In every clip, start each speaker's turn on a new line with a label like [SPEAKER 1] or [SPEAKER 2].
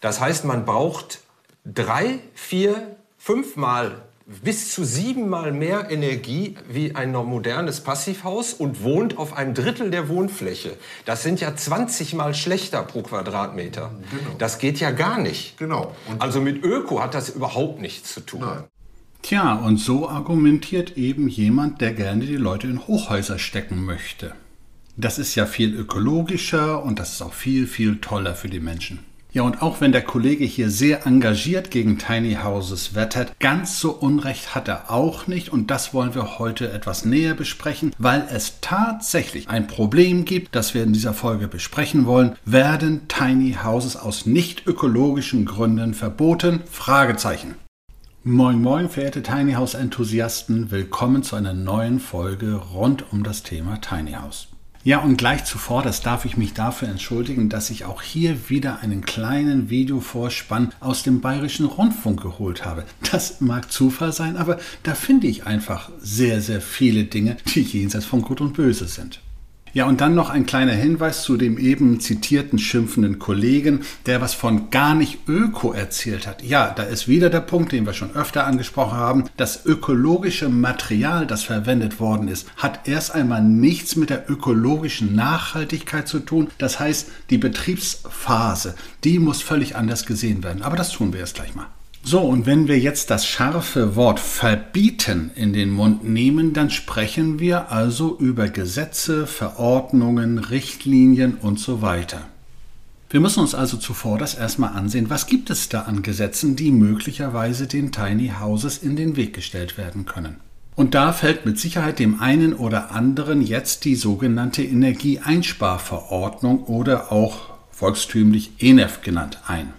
[SPEAKER 1] Das heißt, man braucht drei, vier, fünfmal bis zu siebenmal mehr Energie wie ein modernes Passivhaus und wohnt auf einem Drittel der Wohnfläche. Das sind ja 20 mal schlechter pro Quadratmeter. Genau. Das geht ja gar nicht.
[SPEAKER 2] Genau.
[SPEAKER 1] Und also mit Öko hat das überhaupt nichts zu tun. Nein.
[SPEAKER 3] Tja, und so argumentiert eben jemand, der gerne die Leute in Hochhäuser stecken möchte. Das ist ja viel ökologischer und das ist auch viel, viel toller für die Menschen. Ja, und auch wenn der Kollege hier sehr engagiert gegen Tiny Houses wettert, ganz so Unrecht hat er auch nicht und das wollen wir heute etwas näher besprechen, weil es tatsächlich ein Problem gibt, das wir in dieser Folge besprechen wollen. Werden Tiny Houses aus nicht ökologischen Gründen verboten? Fragezeichen. Moin moin, verehrte Tiny House Enthusiasten, willkommen zu einer neuen Folge rund um das Thema Tiny House. Ja, und gleich zuvor, das darf ich mich dafür entschuldigen, dass ich auch hier wieder einen kleinen Videovorspann aus dem Bayerischen Rundfunk geholt habe. Das mag Zufall sein, aber da finde ich einfach sehr, sehr viele Dinge, die jenseits von Gut und Böse sind. Ja, und dann noch ein kleiner Hinweis zu dem eben zitierten schimpfenden Kollegen, der was von gar nicht Öko erzählt hat. Ja, da ist wieder der Punkt, den wir schon öfter angesprochen haben. Das ökologische Material, das verwendet worden ist, hat erst einmal nichts mit der ökologischen Nachhaltigkeit zu tun. Das heißt, die Betriebsphase, die muss völlig anders gesehen werden. Aber das tun wir jetzt gleich mal. So, und wenn wir jetzt das scharfe Wort verbieten in den Mund nehmen, dann sprechen wir also über Gesetze, Verordnungen, Richtlinien und so weiter. Wir müssen uns also zuvor das erstmal ansehen, was gibt es da an Gesetzen, die möglicherweise den Tiny Houses in den Weg gestellt werden können. Und da fällt mit Sicherheit dem einen oder anderen jetzt die sogenannte Energieeinsparverordnung oder auch volkstümlich ENEF genannt ein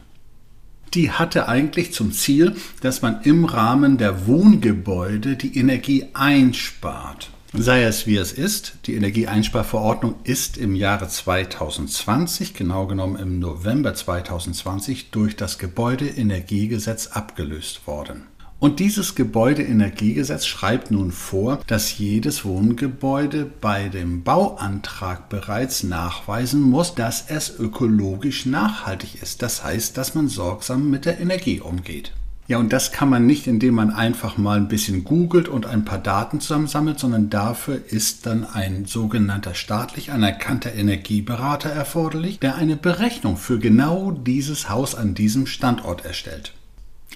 [SPEAKER 3] die hatte eigentlich zum Ziel, dass man im Rahmen der Wohngebäude die Energie einspart. Sei es wie es ist, die Energieeinsparverordnung ist im Jahre 2020, genau genommen im November 2020, durch das Gebäudeenergiegesetz abgelöst worden. Und dieses Gebäudeenergiegesetz schreibt nun vor, dass jedes Wohngebäude bei dem Bauantrag bereits nachweisen muss, dass es ökologisch nachhaltig ist. Das heißt, dass man sorgsam mit der Energie umgeht. Ja, und das kann man nicht, indem man einfach mal ein bisschen googelt und ein paar Daten zusammensammelt, sondern dafür ist dann ein sogenannter staatlich anerkannter Energieberater erforderlich, der eine Berechnung für genau dieses Haus an diesem Standort erstellt.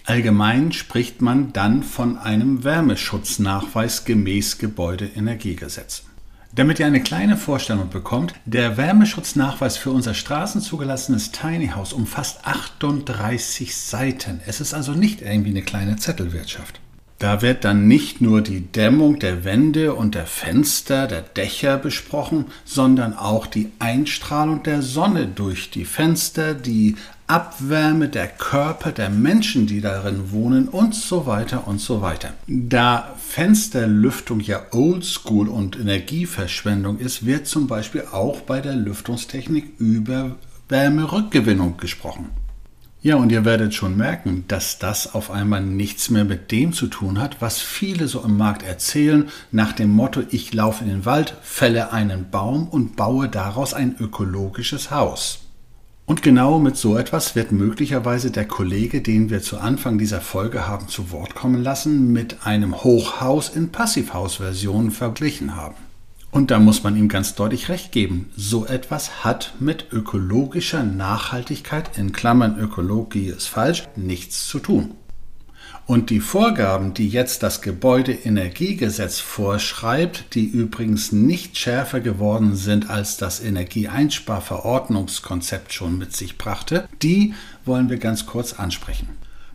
[SPEAKER 3] Allgemein spricht man dann von einem Wärmeschutznachweis gemäß Gebäudeenergiegesetz. Damit ihr eine kleine Vorstellung bekommt, der Wärmeschutznachweis für unser straßenzugelassenes Tiny House umfasst 38 Seiten. Es ist also nicht irgendwie eine kleine Zettelwirtschaft. Da wird dann nicht nur die Dämmung der Wände und der Fenster, der Dächer besprochen, sondern auch die Einstrahlung der Sonne durch die Fenster, die Abwärme der Körper der Menschen, die darin wohnen und so weiter und so weiter. Da Fensterlüftung ja Oldschool und Energieverschwendung ist, wird zum Beispiel auch bei der Lüftungstechnik über Wärmerückgewinnung gesprochen. Ja, und ihr werdet schon merken, dass das auf einmal nichts mehr mit dem zu tun hat, was viele so im Markt erzählen, nach dem Motto, ich laufe in den Wald, fälle einen Baum und baue daraus ein ökologisches Haus. Und genau mit so etwas wird möglicherweise der Kollege, den wir zu Anfang dieser Folge haben zu Wort kommen lassen, mit einem Hochhaus in Passivhaus-Versionen verglichen haben. Und da muss man ihm ganz deutlich recht geben. So etwas hat mit ökologischer Nachhaltigkeit, in Klammern Ökologie ist falsch, nichts zu tun. Und die Vorgaben, die jetzt das Gebäudeenergiegesetz vorschreibt, die übrigens nicht schärfer geworden sind, als das Energieeinsparverordnungskonzept schon mit sich brachte, die wollen wir ganz kurz ansprechen.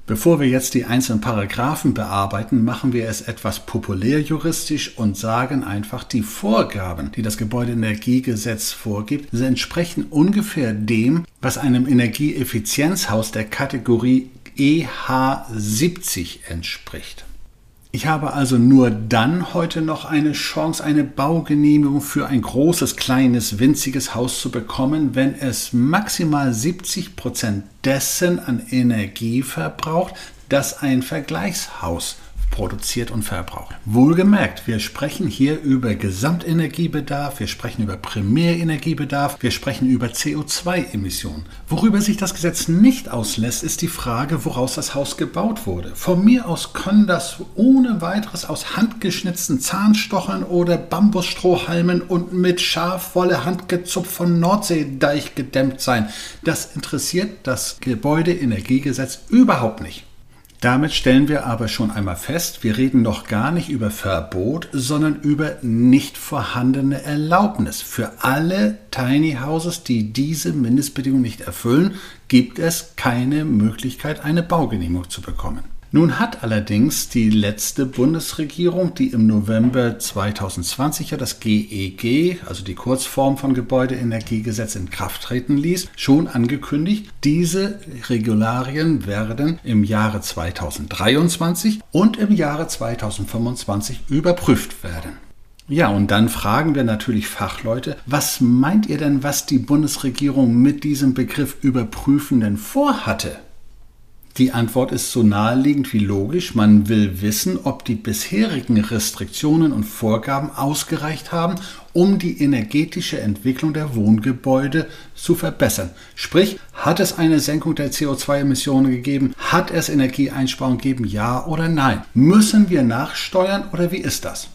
[SPEAKER 3] Bevor wir jetzt die einzelnen Paragraphen bearbeiten, machen wir es etwas populärjuristisch und sagen einfach, die Vorgaben, die das Gebäudeenergiegesetz vorgibt, entsprechen ungefähr dem, was einem Energieeffizienzhaus der Kategorie EH70 entspricht. Ich habe also nur dann heute noch eine Chance, eine Baugenehmigung für ein großes, kleines, winziges Haus zu bekommen, wenn es maximal 70 Prozent dessen an Energie verbraucht, das ein Vergleichshaus produziert und verbraucht. Wohlgemerkt, wir sprechen hier über Gesamtenergiebedarf, wir sprechen über Primärenergiebedarf, wir sprechen über CO2-Emissionen. Worüber sich das Gesetz nicht auslässt, ist die Frage, woraus das Haus gebaut wurde. Von mir aus können das ohne weiteres aus handgeschnitzten Zahnstochern oder Bambusstrohhalmen und mit Schafwolle handgezupft von Nordseedeich gedämmt sein. Das interessiert das Gebäudeenergiegesetz überhaupt nicht. Damit stellen wir aber schon einmal fest, wir reden noch gar nicht über Verbot, sondern über nicht vorhandene Erlaubnis. Für alle Tiny Houses, die diese Mindestbedingungen nicht erfüllen, gibt es keine Möglichkeit, eine Baugenehmigung zu bekommen. Nun hat allerdings die letzte Bundesregierung, die im November 2020 ja das GEG, e also die Kurzform von Gebäudeenergiegesetz, in Kraft treten ließ, schon angekündigt, diese Regularien werden im Jahre 2023 und im Jahre 2025 überprüft werden. Ja, und dann fragen wir natürlich Fachleute, was meint ihr denn, was die Bundesregierung mit diesem Begriff überprüfen denn vorhatte? Die Antwort ist so naheliegend wie logisch. Man will wissen, ob die bisherigen Restriktionen und Vorgaben ausgereicht haben, um die energetische Entwicklung der Wohngebäude zu verbessern. Sprich, hat es eine Senkung der CO2-Emissionen gegeben? Hat es Energieeinsparungen gegeben? Ja oder nein? Müssen wir nachsteuern oder wie ist das?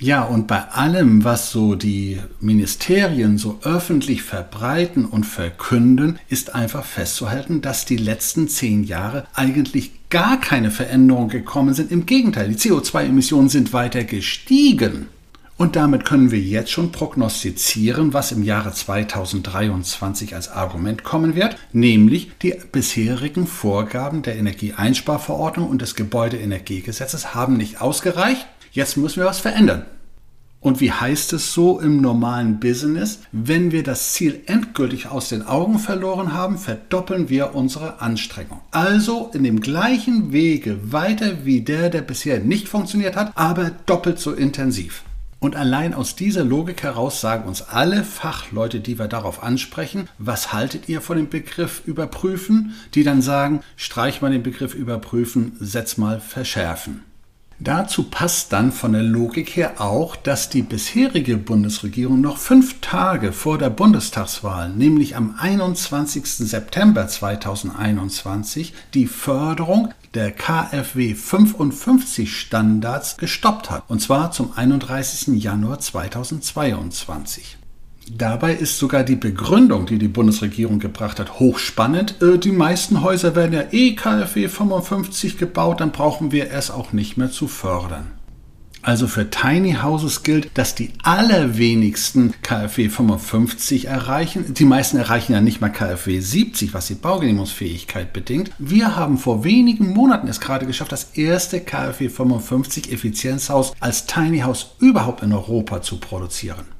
[SPEAKER 3] Ja, und bei allem, was so die Ministerien so öffentlich verbreiten und verkünden, ist einfach festzuhalten, dass die letzten zehn Jahre eigentlich gar keine Veränderungen gekommen sind. Im Gegenteil, die CO2-Emissionen sind weiter gestiegen. Und damit können wir jetzt schon prognostizieren, was im Jahre 2023 als Argument kommen wird, nämlich die bisherigen Vorgaben der Energieeinsparverordnung und des Gebäudeenergiegesetzes haben nicht ausgereicht Jetzt müssen wir was verändern. Und wie heißt es so im normalen Business? Wenn wir das Ziel endgültig aus den Augen verloren haben, verdoppeln wir unsere Anstrengung. Also in dem gleichen Wege weiter wie der, der bisher nicht funktioniert hat, aber doppelt so intensiv. Und allein aus dieser Logik heraus sagen uns alle Fachleute, die wir darauf ansprechen, was haltet ihr von dem Begriff überprüfen? Die dann sagen, streich mal den Begriff überprüfen, setz mal verschärfen. Dazu passt dann von der Logik her auch, dass die bisherige Bundesregierung noch fünf Tage vor der Bundestagswahl, nämlich am 21. September 2021, die Förderung der KfW 55 Standards gestoppt hat, und zwar zum 31. Januar 2022. Dabei ist sogar die Begründung, die die Bundesregierung gebracht hat, hochspannend. Äh, die meisten Häuser werden ja eh KfW 55 gebaut, dann brauchen wir es auch nicht mehr zu fördern. Also für Tiny Houses gilt, dass die allerwenigsten KfW 55 erreichen. Die meisten erreichen ja nicht mal KfW 70, was die Baugenehmigungsfähigkeit bedingt. Wir haben vor wenigen Monaten es gerade geschafft, das erste KfW 55 Effizienzhaus als Tiny House überhaupt in Europa zu produzieren.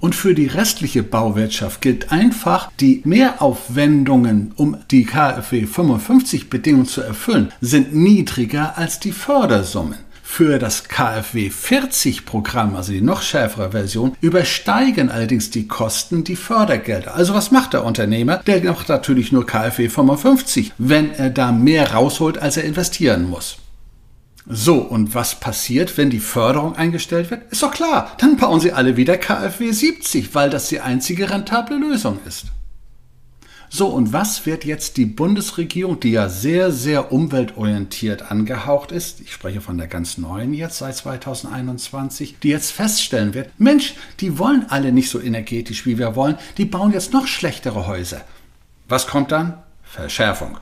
[SPEAKER 3] Und für die restliche Bauwirtschaft gilt einfach, die Mehraufwendungen, um die KfW 55 Bedingungen zu erfüllen, sind niedriger als die Fördersummen. Für das KfW 40 Programm, also die noch schärfere Version, übersteigen allerdings die Kosten die Fördergelder. Also was macht der Unternehmer? Der macht natürlich nur KfW 55, wenn er da mehr rausholt, als er investieren muss. So, und was passiert, wenn die Förderung eingestellt wird? Ist doch klar, dann bauen sie alle wieder KfW 70, weil das die einzige rentable Lösung ist. So, und was wird jetzt die Bundesregierung, die ja sehr, sehr umweltorientiert angehaucht ist, ich spreche von der ganz neuen jetzt seit 2021, die jetzt feststellen wird, Mensch, die wollen alle nicht so energetisch, wie wir wollen, die bauen jetzt noch schlechtere Häuser. Was kommt dann? Verschärfung.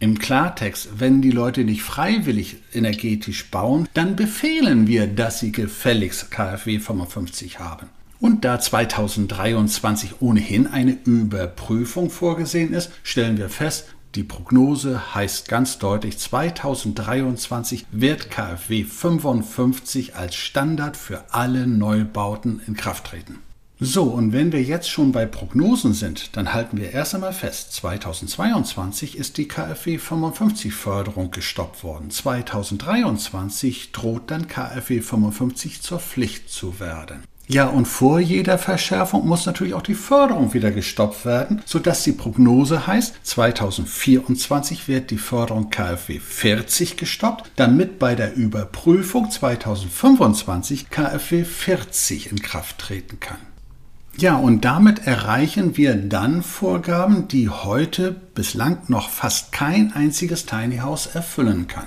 [SPEAKER 3] Im Klartext, wenn die Leute nicht freiwillig energetisch bauen, dann befehlen wir, dass sie gefälligst KfW 55 haben. Und da 2023 ohnehin eine Überprüfung vorgesehen ist, stellen wir fest, Die Prognose heißt ganz deutlich, 2023 wird KfW 55 als Standard für alle Neubauten in Kraft treten. So, und wenn wir jetzt schon bei Prognosen sind, dann halten wir erst einmal fest, 2022 ist die KfW 55 Förderung gestoppt worden. 2023 droht dann KfW 55 zur Pflicht zu werden. Ja, und vor jeder Verschärfung muss natürlich auch die Förderung wieder gestoppt werden, sodass die Prognose heißt, 2024 wird die Förderung KfW 40 gestoppt, damit bei der Überprüfung 2025 KfW 40 in Kraft treten kann. Ja, und damit erreichen wir dann Vorgaben, die heute bislang noch fast kein einziges Tiny House erfüllen kann.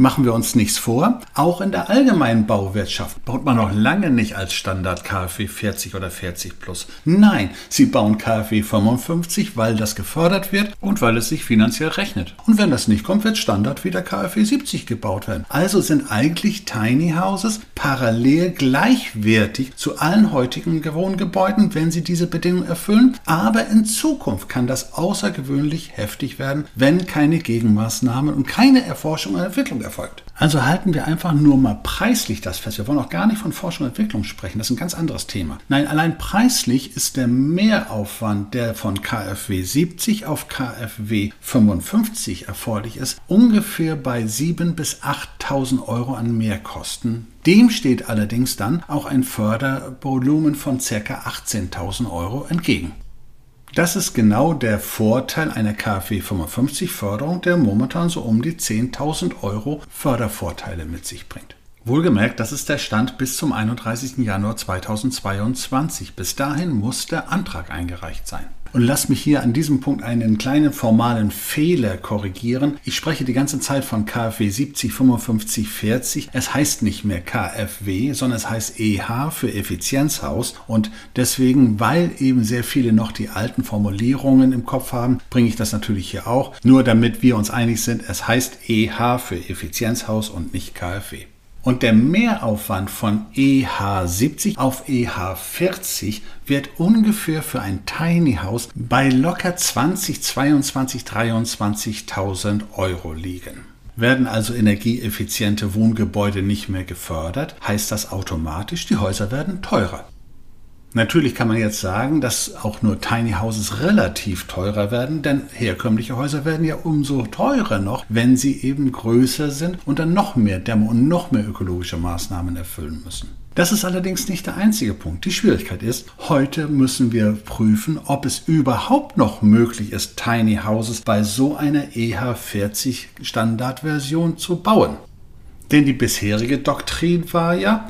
[SPEAKER 3] Machen wir uns nichts vor, auch in der allgemeinen Bauwirtschaft baut man noch lange nicht als Standard KfW 40 oder 40 plus. Nein, sie bauen KfW 55, weil das gefördert wird und weil es sich finanziell rechnet. Und wenn das nicht kommt, wird Standard wieder KfW 70 gebaut werden. Also sind eigentlich Tiny Houses parallel gleichwertig zu allen heutigen Wohngebäuden, wenn sie diese Bedingungen erfüllen. Aber in Zukunft kann das außergewöhnlich heftig werden, wenn keine Gegenmaßnahmen und keine Erforschung und Entwicklung erfolgt. Also halten wir einfach nur mal preislich das fest. Wir wollen auch gar nicht von Forschung und Entwicklung sprechen. Das ist ein ganz anderes Thema. Nein, allein preislich ist der Mehraufwand, der von KfW 70 auf KfW 55 erforderlich ist, ungefähr bei 7.000 bis 8.000 Euro an Mehrkosten. Dem steht allerdings dann auch ein Fördervolumen von ca. 18.000 Euro entgegen. Das ist genau der Vorteil einer KfW 55 Förderung, der momentan so um die 10.000 Euro Fördervorteile mit sich bringt. Wohlgemerkt, das ist der Stand bis zum 31. Januar 2022. Bis dahin muss der Antrag eingereicht sein. Und lass mich hier an diesem Punkt einen kleinen formalen Fehler korrigieren. Ich spreche die ganze Zeit von KfW 70, 55, 40. Es heißt nicht mehr KfW, sondern es heißt EH für Effizienzhaus. Und deswegen, weil eben sehr viele noch die alten Formulierungen im Kopf haben, bringe ich das natürlich hier auch. Nur damit wir uns einig sind, es heißt EH für Effizienzhaus und nicht KfW. Und der Mehraufwand von EH70 auf EH40 wird ungefähr für ein Tiny House bei locker 20, 22, 23.000 Euro liegen. Werden also energieeffiziente Wohngebäude nicht mehr gefördert, heißt das automatisch, die Häuser werden teurer. Natürlich kann man jetzt sagen, dass auch nur Tiny Houses relativ teurer werden, denn herkömmliche Häuser werden ja umso teurer noch, wenn sie eben größer sind und dann noch mehr Dämme und noch mehr ökologische Maßnahmen erfüllen müssen. Das ist allerdings nicht der einzige Punkt. Die Schwierigkeit ist, heute müssen wir prüfen, ob es überhaupt noch möglich ist, Tiny Houses bei so einer EH40 Standardversion zu bauen. Denn die bisherige Doktrin war ja,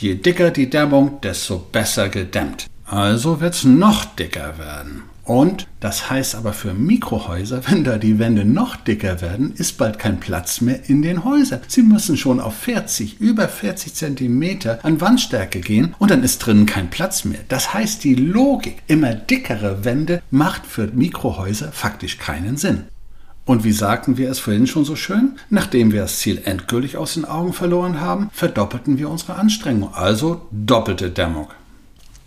[SPEAKER 3] Je dicker die Dämmung, desto besser gedämmt. Also wird es noch dicker werden. Und das heißt aber für Mikrohäuser, wenn da die Wände noch dicker werden, ist bald kein Platz mehr in den Häusern. Sie müssen schon auf 40, über 40 Zentimeter an Wandstärke gehen und dann ist drinnen kein Platz mehr. Das heißt, die Logik, immer dickere Wände, macht für Mikrohäuser faktisch keinen Sinn. Und wie sagten wir es vorhin schon so schön? Nachdem wir das Ziel endgültig aus den Augen verloren haben, verdoppelten wir unsere Anstrengung, also doppelte Dämmung.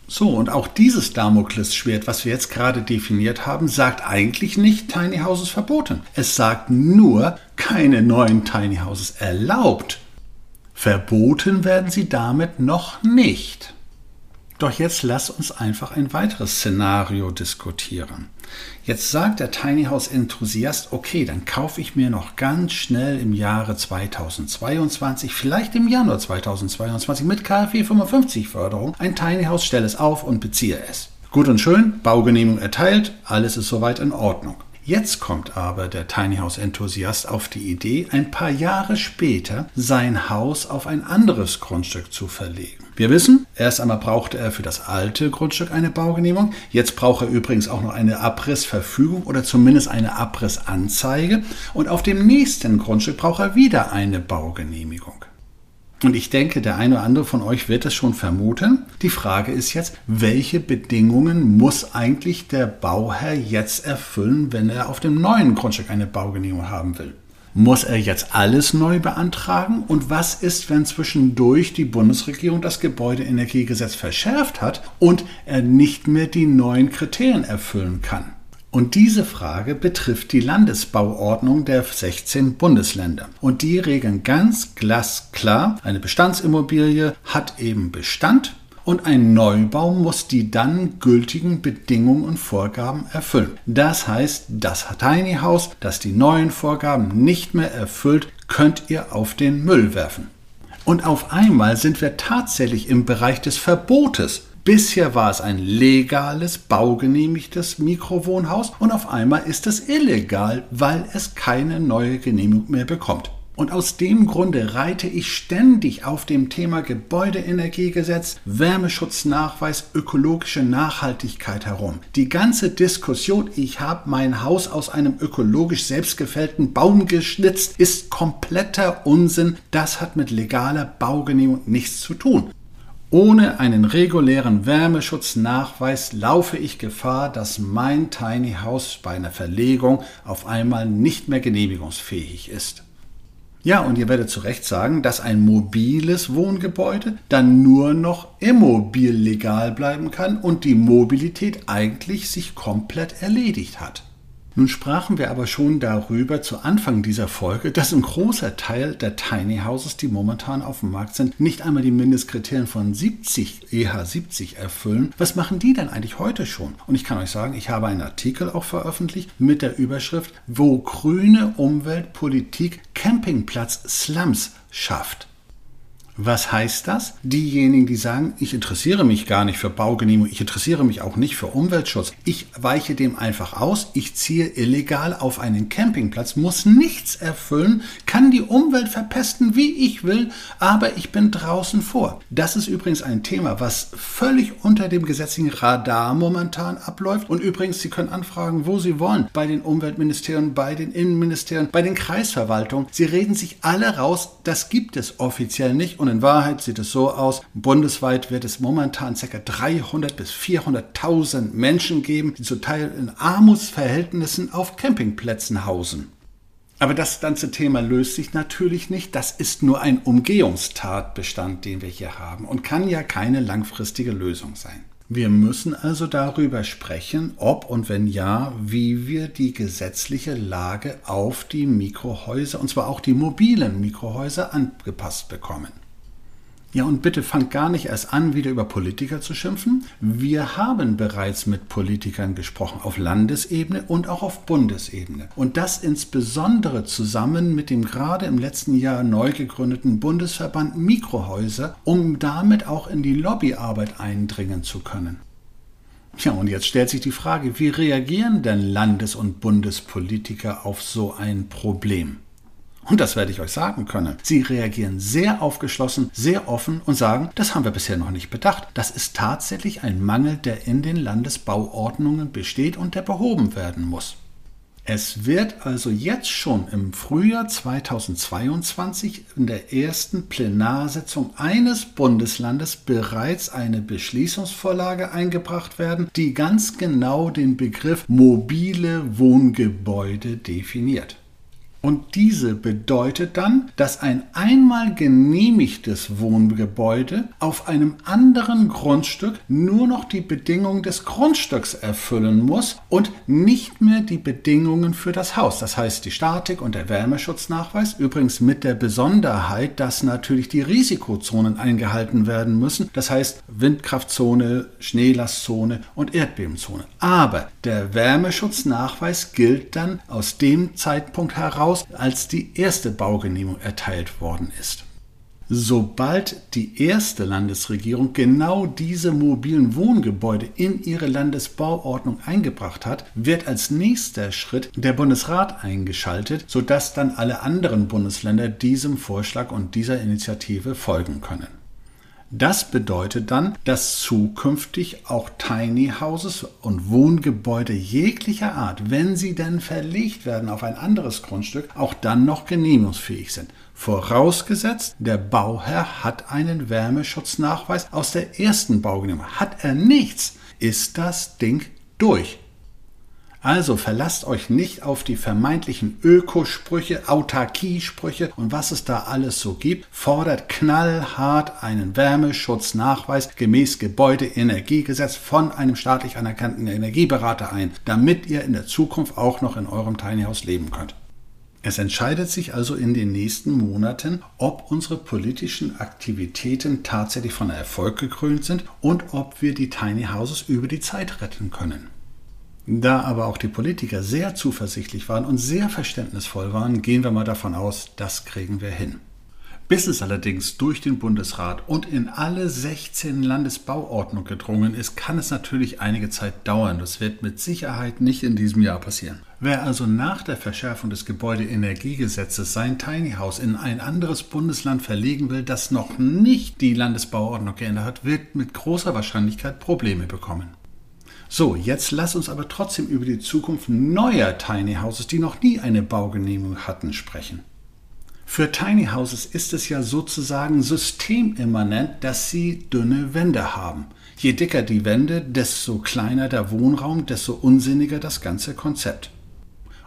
[SPEAKER 3] So, und auch dieses Damoklesschwert, was wir jetzt gerade definiert haben, sagt eigentlich nicht Tiny Houses verboten. Es sagt nur keine neuen Tiny Houses erlaubt. Verboten werden sie damit noch nicht. Doch jetzt lass uns einfach ein weiteres Szenario diskutieren. Jetzt sagt der Tiny House Enthusiast, okay, dann kaufe ich mir noch ganz schnell im Jahre 2022, vielleicht im Januar 2022 mit KfW 55 Förderung ein Tiny House, stelle es auf und beziehe es. Gut und schön, Baugenehmigung erteilt, alles ist soweit in Ordnung. Jetzt kommt aber der Tiny House Enthusiast auf die Idee, ein paar Jahre später sein Haus auf ein anderes Grundstück zu verlegen. Wir wissen, erst einmal brauchte er für das alte Grundstück eine Baugenehmigung. Jetzt braucht er übrigens auch noch eine Abrissverfügung oder zumindest eine Abrissanzeige. Und auf dem nächsten Grundstück braucht er wieder eine Baugenehmigung. Und ich denke, der eine oder andere von euch wird es schon vermuten. Die Frage ist jetzt, welche Bedingungen muss eigentlich der Bauherr jetzt erfüllen, wenn er auf dem neuen Grundstück eine Baugenehmigung haben will? Muss er jetzt alles neu beantragen? Und was ist, wenn zwischendurch die Bundesregierung das Gebäudeenergiegesetz verschärft hat und er nicht mehr die neuen Kriterien erfüllen kann? Und diese Frage betrifft die Landesbauordnung der 16 Bundesländer. Und die regeln ganz glasklar, eine Bestandsimmobilie hat eben Bestand und ein Neubau muss die dann gültigen Bedingungen und Vorgaben erfüllen. Das heißt, das Tiny House, das die neuen Vorgaben nicht mehr erfüllt, könnt ihr auf den Müll werfen. Und auf einmal sind wir tatsächlich im Bereich des Verbotes. Bisher war es ein legales, baugenehmigtes Mikrowohnhaus und auf einmal ist es illegal, weil es keine neue Genehmigung mehr bekommt. Und aus dem Grunde reite ich ständig auf dem Thema Gebäudeenergiegesetz, Wärmeschutznachweis, ökologische Nachhaltigkeit herum. Die ganze Diskussion, ich habe mein Haus aus einem ökologisch selbstgefällten Baum geschnitzt, ist kompletter Unsinn. Das hat mit legaler Baugenehmigung nichts zu tun. Ohne einen regulären Wärmeschutznachweis laufe ich Gefahr, dass mein Tiny House bei einer Verlegung auf einmal nicht mehr genehmigungsfähig ist. Ja, und ihr werdet zu Recht sagen, dass ein mobiles Wohngebäude dann nur noch immobil legal bleiben kann und die Mobilität eigentlich sich komplett erledigt hat. Nun sprachen wir aber schon darüber zu Anfang dieser Folge, dass ein großer Teil der Tiny Houses, die momentan auf dem Markt sind, nicht einmal die Mindestkriterien von 70 EH70 erfüllen. Was machen die denn eigentlich heute schon? Und ich kann euch sagen, ich habe einen Artikel auch veröffentlicht mit der Überschrift, wo grüne Umweltpolitik Campingplatz Slums schafft. Was heißt das? Diejenigen, die sagen, ich interessiere mich gar nicht für Baugenehmigung, ich interessiere mich auch nicht für Umweltschutz, ich weiche dem einfach aus, ich ziehe illegal auf einen Campingplatz, muss nichts erfüllen, kann die Umwelt verpesten, wie ich will, aber ich bin draußen vor. Das ist übrigens ein Thema, was völlig unter dem gesetzlichen Radar momentan abläuft. Und übrigens, Sie können anfragen, wo Sie wollen, bei den Umweltministerien, bei den Innenministerien, bei den Kreisverwaltungen. Sie reden sich alle raus, das gibt es offiziell nicht und in Wahrheit sieht es so aus, bundesweit wird es momentan ca. 300 bis 400.000 Menschen geben, die zum Teil in Armutsverhältnissen auf Campingplätzen hausen. Aber das ganze Thema löst sich natürlich nicht. Das ist nur ein Umgehungstatbestand, den wir hier haben und kann ja keine langfristige Lösung sein. Wir müssen also darüber sprechen, ob und wenn ja, wie wir die gesetzliche Lage auf die Mikrohäuser, und zwar auch die mobilen Mikrohäuser, angepasst bekommen. Ja, und bitte fangt gar nicht erst an, wieder über Politiker zu schimpfen. Wir haben bereits mit Politikern gesprochen, auf Landesebene und auch auf Bundesebene. Und das insbesondere zusammen mit dem gerade im letzten Jahr neu gegründeten Bundesverband Mikrohäuser, um damit auch in die Lobbyarbeit eindringen zu können. Ja, und jetzt stellt sich die Frage, wie reagieren denn Landes- und Bundespolitiker auf so ein Problem? Und das werde ich euch sagen können. Sie reagieren sehr aufgeschlossen, sehr offen und sagen, das haben wir bisher noch nicht bedacht. Das ist tatsächlich ein Mangel, der in den Landesbauordnungen besteht und der behoben werden muss. Es wird also jetzt schon im Frühjahr 2022 in der ersten Plenarsitzung eines Bundeslandes bereits eine Beschließungsvorlage eingebracht werden, die ganz genau den Begriff mobile Wohngebäude definiert. Und diese bedeutet dann, dass ein einmal genehmigtes Wohngebäude auf einem anderen Grundstück nur noch die Bedingungen des Grundstücks erfüllen muss und nicht mehr die Bedingungen für das Haus. Das heißt die Statik und der Wärmeschutznachweis. Übrigens mit der Besonderheit, dass natürlich die Risikozonen eingehalten werden müssen. Das heißt Windkraftzone, Schneelastzone und Erdbebenzone. Aber der Wärmeschutznachweis gilt dann aus dem Zeitpunkt heraus, heraus, als die erste Baugenehmigung erteilt worden ist. Sobald die erste Landesregierung genau diese mobilen Wohngebäude in ihre Landesbauordnung eingebracht hat, wird als nächster Schritt der Bundesrat eingeschaltet, sodass dann alle anderen Bundesländer diesem Vorschlag und dieser Initiative folgen können. Das bedeutet dann, dass zukünftig auch Tiny Houses und Wohngebäude jeglicher Art, wenn sie denn verlegt werden auf ein anderes Grundstück, auch dann noch genehmigungsfähig sind. Vorausgesetzt, der Bauherr hat einen Wärmeschutznachweis aus der ersten Baugenehmigung. Hat er nichts, ist das Ding durch. Also verlasst euch nicht auf die vermeintlichen Ökosprüche, Autarkiesprüche und was es da alles so gibt. Fordert knallhart einen Wärmeschutznachweis gemäß Gebäudeenergiegesetz von einem staatlich anerkannten Energieberater ein, damit ihr in der Zukunft auch noch in eurem Tiny House leben könnt. Es entscheidet sich also in den nächsten Monaten, ob unsere politischen Aktivitäten tatsächlich von Erfolg gekrönt sind und ob wir die Tiny Houses über die Zeit retten können. Da aber auch die Politiker sehr zuversichtlich waren und sehr verständnisvoll waren, gehen wir mal davon aus, das kriegen wir hin. Bis es allerdings durch den Bundesrat und in alle 16 Landesbauordnungen gedrungen ist, kann es natürlich einige Zeit dauern. Das wird mit Sicherheit nicht in diesem Jahr passieren. Wer also nach der Verschärfung des Gebäudeenergiegesetzes sein Tiny House in ein anderes Bundesland verlegen will, das noch nicht die Landesbauordnung geändert hat, wird mit großer Wahrscheinlichkeit Probleme bekommen. So, jetzt lass uns aber trotzdem über die Zukunft neuer Tiny Houses, die noch nie eine Baugenehmigung hatten, sprechen. Für Tiny Houses ist es ja sozusagen systemimmanent, dass sie dünne Wände haben. Je dicker die Wände, desto kleiner der Wohnraum, desto unsinniger das ganze Konzept.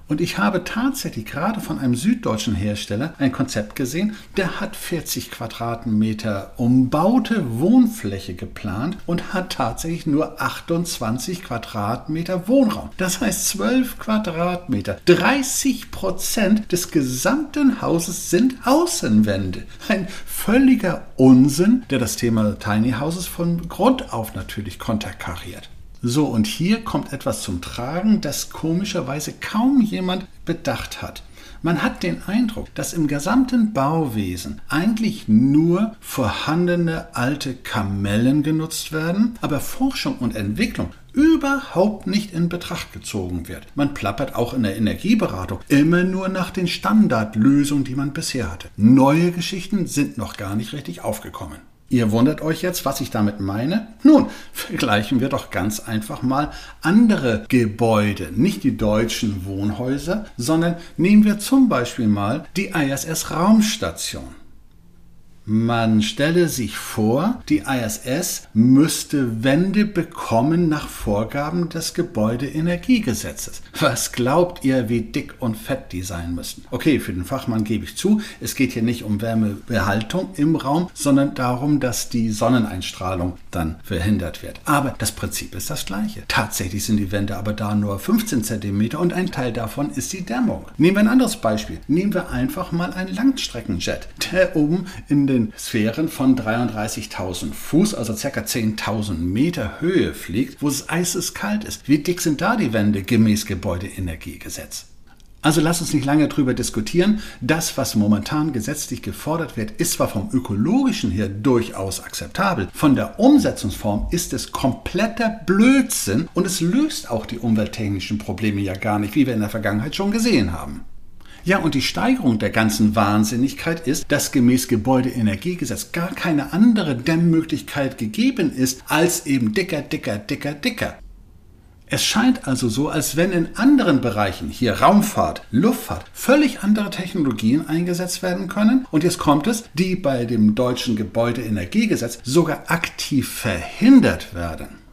[SPEAKER 3] Und ich habe tatsächlich gerade von einem süddeutschen Hersteller ein Konzept gesehen, der hat 40 Quadratmeter umbaute Wohnfläche geplant und hat tatsächlich nur 28 Quadratmeter Wohnraum. Das heißt 12 Quadratmeter. 30 Prozent des gesamten Hauses sind Außenwände. Ein völliger Unsinn, der das Thema Tiny Houses von Grund auf natürlich konterkariert. So, und hier kommt etwas zum Tragen, das komischerweise kaum jemand bedacht hat. Man hat den Eindruck, dass im gesamten Bauwesen eigentlich nur vorhandene alte Kamellen genutzt werden, aber Forschung und Entwicklung überhaupt nicht in Betracht gezogen wird. Man plappert auch in der Energieberatung immer nur nach den Standardlösungen, die man bisher hatte. Neue Geschichten sind noch gar nicht richtig aufgekommen. Ihr wundert euch jetzt, was ich damit meine? Nun, vergleichen wir doch ganz einfach mal andere Gebäude, nicht die deutschen Wohnhäuser, sondern nehmen wir zum Beispiel mal die ISS Raumstation. Man stelle sich vor, die ISS müsste Wände bekommen nach Vorgaben des Gebäudeenergiegesetzes. Was glaubt ihr, wie dick und fett die sein müssten? Okay, für den Fachmann gebe ich zu, es geht hier nicht um Wärmebehaltung im Raum, sondern darum, dass die Sonneneinstrahlung dann verhindert wird. Aber das Prinzip ist das gleiche. Tatsächlich sind die Wände aber da nur 15 cm und ein Teil davon ist die Dämmung. Nehmen wir ein anderes Beispiel. Nehmen wir einfach mal einen Langstreckenjet, der oben in den den Sphären von 33.000 Fuß, also ca. 10.000 Meter Höhe fliegt, wo es eiseskalt ist. Wie dick sind da die Wände gemäß Gebäudeenergiegesetz? Also lass uns nicht lange darüber diskutieren. Das, was momentan gesetzlich gefordert wird, ist zwar vom ökologischen her durchaus akzeptabel. Von der Umsetzungsform ist es kompletter Blödsinn und es löst auch die umwelttechnischen Probleme ja gar nicht, wie wir in der Vergangenheit schon gesehen haben. Ja, und die Steigerung der ganzen Wahnsinnigkeit ist, dass gemäß Gebäudeenergiegesetz gar keine andere Dämmmöglichkeit gegeben ist, als eben dicker, dicker, dicker, dicker. Es scheint also so, als wenn in anderen Bereichen, hier Raumfahrt, Luftfahrt, völlig andere Technologien eingesetzt werden können. Und jetzt kommt es, die bei dem deutschen Gebäudeenergiegesetz sogar aktiv verhindert werden.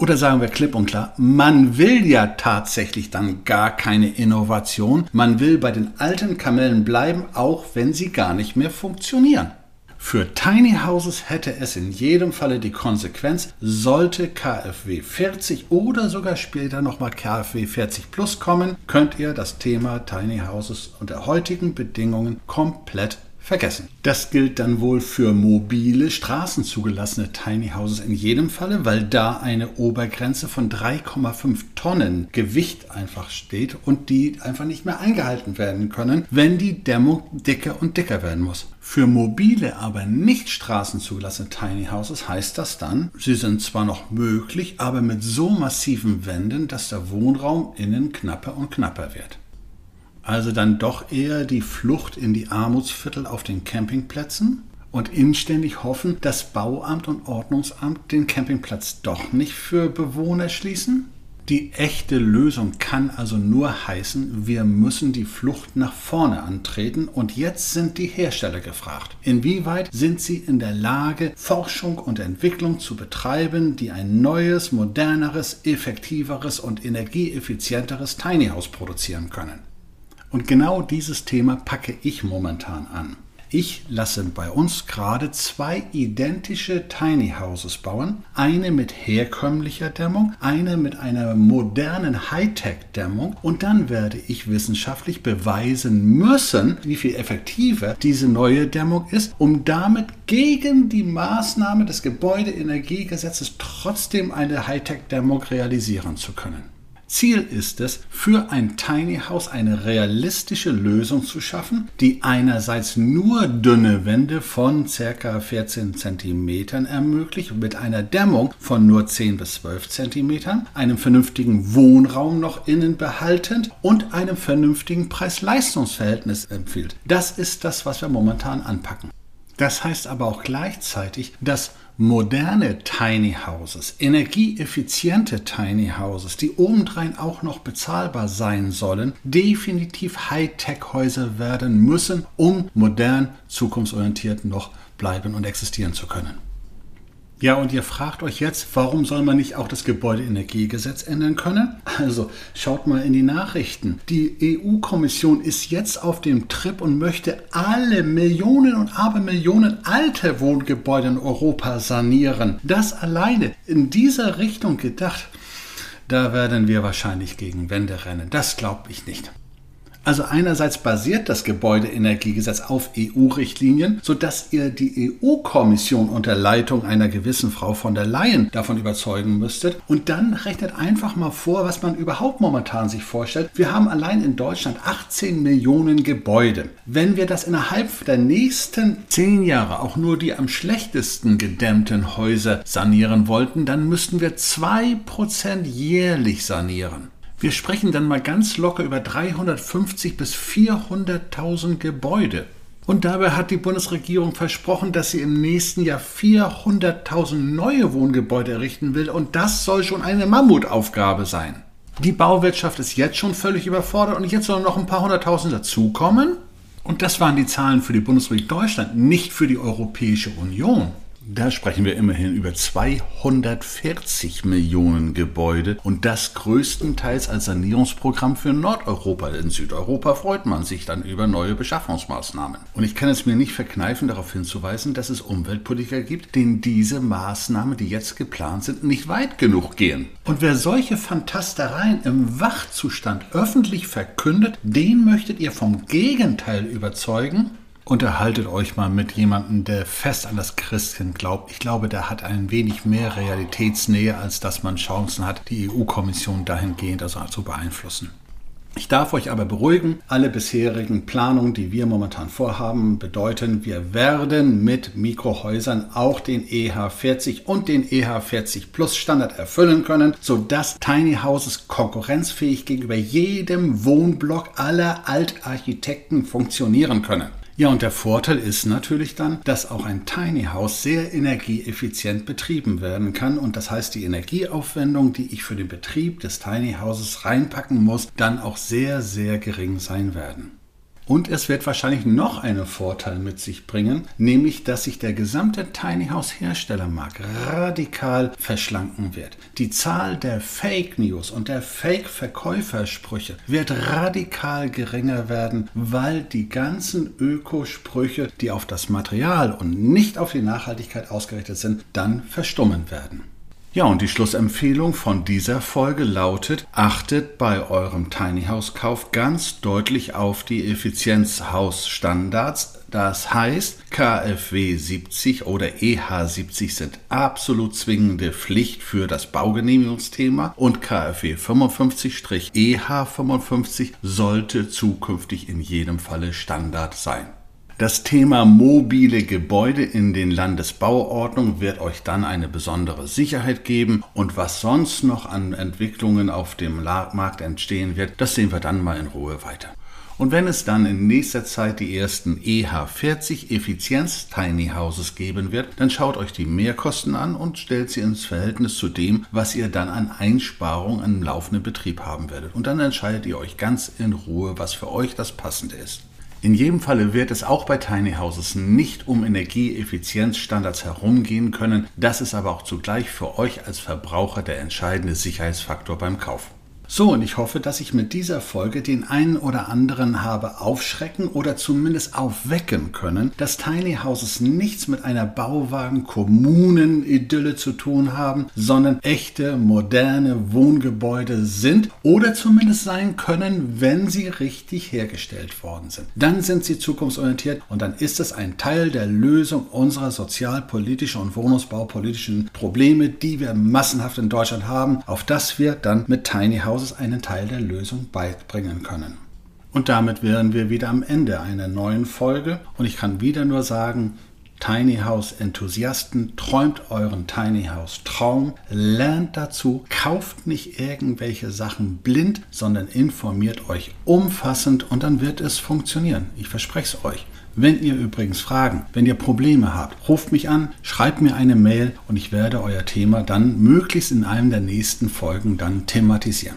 [SPEAKER 3] Oder sagen wir klipp und klar, man will ja tatsächlich dann gar keine Innovation. Man will bei den alten Kamellen bleiben, auch wenn sie gar nicht mehr funktionieren. Für Tiny Houses hätte es in jedem Falle die Konsequenz, sollte KfW 40 oder sogar später nochmal KfW 40 Plus kommen, könnt ihr das Thema Tiny Houses unter heutigen Bedingungen komplett vergessen. Das gilt dann wohl für mobile, straßenzugelassene Tiny Houses in jedem Falle, weil da eine Obergrenze von 3,5 Tonnen Gewicht einfach steht und die einfach nicht mehr eingehalten werden können, wenn die Dämmung dicker und dicker werden muss. Für mobile, aber nicht straßenzugelassene Tiny Houses heißt das dann, sie sind zwar noch möglich, aber mit so massiven Wänden, dass der Wohnraum innen knapper und knapper wird. Also dann doch eher die Flucht in die Armutsviertel auf den Campingplätzen und inständig hoffen, dass Bauamt und Ordnungsamt den Campingplatz doch nicht für Bewohner schließen? Die echte Lösung kann also nur heißen, wir müssen die Flucht nach vorne antreten und jetzt sind die Hersteller gefragt. Inwieweit sind sie in der Lage, Forschung und Entwicklung zu betreiben, die ein neues, moderneres, effektiveres und energieeffizienteres Tiny House produzieren können? Und genau dieses Thema packe ich momentan an. Ich lasse bei uns gerade zwei identische Tiny Houses bauen. Eine mit herkömmlicher Dämmung, eine mit einer modernen Hightech-Dämmung. Und dann werde ich wissenschaftlich beweisen müssen, wie viel effektiver diese neue Dämmung ist, um damit gegen die Maßnahme des Gebäudeenergiegesetzes trotzdem eine Hightech-Dämmung realisieren zu können. Ziel ist es, für ein Tiny House eine realistische Lösung zu schaffen, die einerseits nur dünne Wände von ca. 14 cm ermöglicht, mit einer Dämmung von nur 10 bis 12 cm, einem vernünftigen Wohnraum noch innen behaltend und einem vernünftigen Preis-Leistungs-Verhältnis empfiehlt. Das ist das, was wir momentan anpacken. Das heißt aber auch gleichzeitig, dass moderne Tiny Houses, energieeffiziente Tiny Houses, die obendrein auch noch bezahlbar sein sollen, definitiv Hightech-Häuser werden müssen, um modern, zukunftsorientiert noch bleiben und existieren zu können. Ja, und ihr fragt euch jetzt, warum soll man nicht auch das Gebäudeenergiegesetz ändern können? Also schaut mal in die Nachrichten. Die EU-Kommission ist jetzt auf dem Trip und möchte alle Millionen und Abermillionen alte Wohngebäude in Europa sanieren. Das alleine in dieser Richtung gedacht, da werden wir wahrscheinlich gegen Wände rennen. Das glaube ich nicht. Also einerseits basiert das Gebäudeenergiegesetz auf EU-Richtlinien, sodass ihr die EU-Kommission unter Leitung einer gewissen Frau von der Leyen davon überzeugen müsstet. Und dann rechnet einfach mal vor, was man überhaupt momentan sich vorstellt. Wir haben allein in Deutschland 18 Millionen Gebäude. Wenn wir das innerhalb der nächsten 10 Jahre auch nur die am schlechtesten gedämmten Häuser sanieren wollten, dann müssten wir 2% jährlich sanieren. Wir sprechen dann mal ganz locker über 350 bis 400.000 Gebäude. Und dabei hat die Bundesregierung versprochen, dass sie im nächsten Jahr 400.000 neue Wohngebäude errichten will. Und das soll schon eine Mammutaufgabe sein. Die Bauwirtschaft ist jetzt schon völlig überfordert und jetzt sollen noch ein paar hunderttausend dazukommen. Und das waren die Zahlen für die Bundesrepublik Deutschland, nicht für die Europäische Union. Da sprechen wir immerhin über 240 Millionen Gebäude und das größtenteils als Sanierungsprogramm für Nordeuropa. In Südeuropa freut man sich dann über neue Beschaffungsmaßnahmen. Und ich kann es mir nicht verkneifen, darauf hinzuweisen, dass es Umweltpolitiker gibt, denen diese Maßnahmen, die jetzt geplant sind, nicht weit genug gehen. Und wer solche Fantastereien im Wachzustand öffentlich verkündet, den möchtet ihr vom Gegenteil überzeugen? Unterhaltet euch mal mit jemandem, der fest an das Christkind glaubt. Ich glaube, der hat ein wenig mehr Realitätsnähe, als dass man Chancen hat, die EU-Kommission dahingehend also zu beeinflussen. Ich darf euch aber beruhigen, alle bisherigen Planungen, die wir momentan vorhaben, bedeuten, wir werden mit Mikrohäusern auch den EH40 und den EH40 Plus Standard erfüllen können, sodass Tiny Houses konkurrenzfähig gegenüber jedem Wohnblock aller Altarchitekten funktionieren können. Ja, und der Vorteil ist natürlich dann, dass auch ein Tiny House sehr energieeffizient betrieben werden kann und das heißt, die Energieaufwendung, die ich für den Betrieb des Tiny Houses reinpacken muss, dann auch sehr, sehr gering sein werden. Und es wird wahrscheinlich noch einen Vorteil mit sich bringen, nämlich dass sich der gesamte Tiny House Herstellermarkt radikal verschlanken wird. Die Zahl der Fake News und der Fake Verkäufersprüche wird radikal geringer werden, weil die ganzen Ökosprüche, die auf das Material und nicht auf die Nachhaltigkeit ausgerichtet sind, dann verstummen werden. Ja, und die Schlussempfehlung von dieser Folge lautet, achtet bei eurem Tiny House Kauf ganz deutlich auf die Effizienzhausstandards. Das heißt, KfW 70 oder EH 70 sind absolut zwingende Pflicht für das Baugenehmigungsthema und KfW 55-EH 55 sollte zukünftig in jedem Falle Standard sein. Das Thema mobile Gebäude in den Landesbauordnungen wird euch dann eine besondere Sicherheit geben und was sonst noch an Entwicklungen auf dem Markt entstehen wird, das sehen wir dann mal in Ruhe weiter. Und wenn es dann in nächster Zeit die ersten EH40 Effizienz Tiny Houses geben wird, dann schaut euch die Mehrkosten an und stellt sie ins Verhältnis zu dem, was ihr dann an Einsparung im laufenden Betrieb haben werdet. Und dann entscheidet ihr euch ganz in Ruhe, was für euch das Passende ist. In jedem Falle wird es auch bei Tiny Houses nicht um Energieeffizienzstandards herumgehen können. Das ist aber auch zugleich für euch als Verbraucher der entscheidende Sicherheitsfaktor beim Kauf. So, und ich hoffe, dass ich mit dieser Folge den einen oder anderen habe aufschrecken oder zumindest aufwecken können, dass Tiny Houses nichts mit einer Bauwagen-Kommunen-Idylle zu tun haben, sondern echte, moderne Wohngebäude sind oder zumindest sein können, wenn sie richtig hergestellt worden sind. Dann sind sie zukunftsorientiert und dann ist es ein Teil der Lösung unserer sozialpolitischen und wohnungsbaupolitischen Probleme, die wir massenhaft in Deutschland haben, auf das wir dann mit Tiny Houses Hauses einen Teil der Lösung beibringen können. Und damit wären wir wieder am Ende einer neuen Folge und ich kann wieder nur sagen, Tiny House Enthusiasten, träumt euren Tiny House Traum, lernt dazu, kauft nicht irgendwelche Sachen blind, sondern informiert euch umfassend und dann wird es funktionieren. Ich verspreche es euch. Wenn ihr übrigens Fragen, wenn ihr Probleme habt, ruft mich an, schreibt mir eine Mail und ich werde euer Thema dann möglichst in einem der nächsten Folgen dann thematisieren.